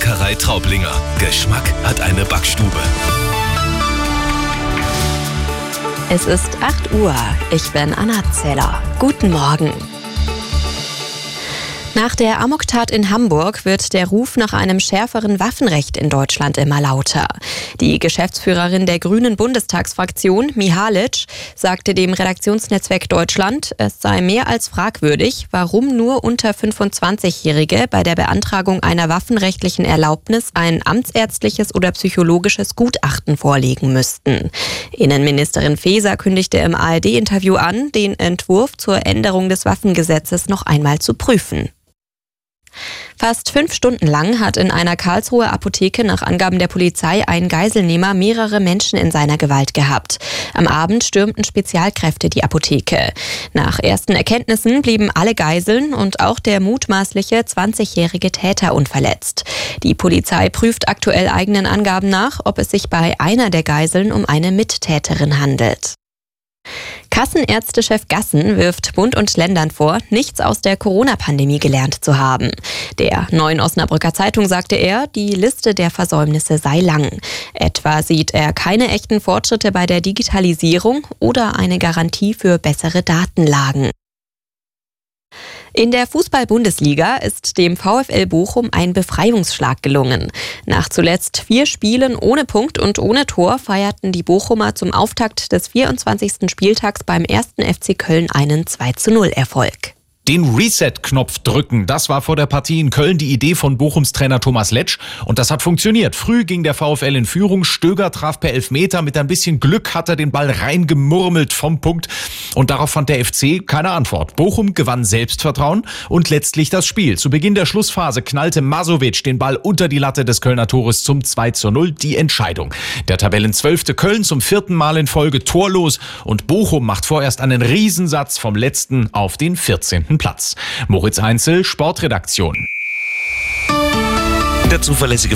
Bäckerei Traublinger. Geschmack hat eine Backstube. Es ist 8 Uhr. Ich bin Anna Zeller. Guten Morgen. Nach der Amoktat in Hamburg wird der Ruf nach einem schärferen Waffenrecht in Deutschland immer lauter. Die Geschäftsführerin der Grünen Bundestagsfraktion, Mihalic, sagte dem Redaktionsnetzwerk Deutschland, es sei mehr als fragwürdig, warum nur unter 25-Jährige bei der Beantragung einer waffenrechtlichen Erlaubnis ein amtsärztliches oder psychologisches Gutachten vorlegen müssten. Innenministerin Faeser kündigte im ARD-Interview an, den Entwurf zur Änderung des Waffengesetzes noch einmal zu prüfen. Fast fünf Stunden lang hat in einer Karlsruher Apotheke nach Angaben der Polizei ein Geiselnehmer mehrere Menschen in seiner Gewalt gehabt. Am Abend stürmten Spezialkräfte die Apotheke. Nach ersten Erkenntnissen blieben alle Geiseln und auch der mutmaßliche 20-jährige Täter unverletzt. Die Polizei prüft aktuell eigenen Angaben nach, ob es sich bei einer der Geiseln um eine Mittäterin handelt. Kassenärztechef Gassen wirft Bund und Ländern vor, nichts aus der Corona-Pandemie gelernt zu haben. Der neuen Osnabrücker Zeitung sagte er, die Liste der Versäumnisse sei lang. Etwa sieht er keine echten Fortschritte bei der Digitalisierung oder eine Garantie für bessere Datenlagen. In der Fußball-Bundesliga ist dem VfL Bochum ein Befreiungsschlag gelungen. Nach zuletzt vier Spielen ohne Punkt und ohne Tor feierten die Bochumer zum Auftakt des 24. Spieltags beim ersten FC Köln einen 2-0 Erfolg. Den Reset-Knopf drücken, das war vor der Partie in Köln die Idee von Bochums Trainer Thomas Letsch und das hat funktioniert. Früh ging der VfL in Führung, Stöger traf per Elfmeter, mit ein bisschen Glück hat er den Ball reingemurmelt vom Punkt und darauf fand der FC keine Antwort. Bochum gewann Selbstvertrauen und letztlich das Spiel. Zu Beginn der Schlussphase knallte Masovic den Ball unter die Latte des Kölner Tores zum 2 zu 0, die Entscheidung. Der Tabellenzwölfte Köln zum vierten Mal in Folge torlos und Bochum macht vorerst einen Riesensatz vom letzten auf den 14 vierten Platz. Moritz Einzel, Sportredaktion. Der zuverlässige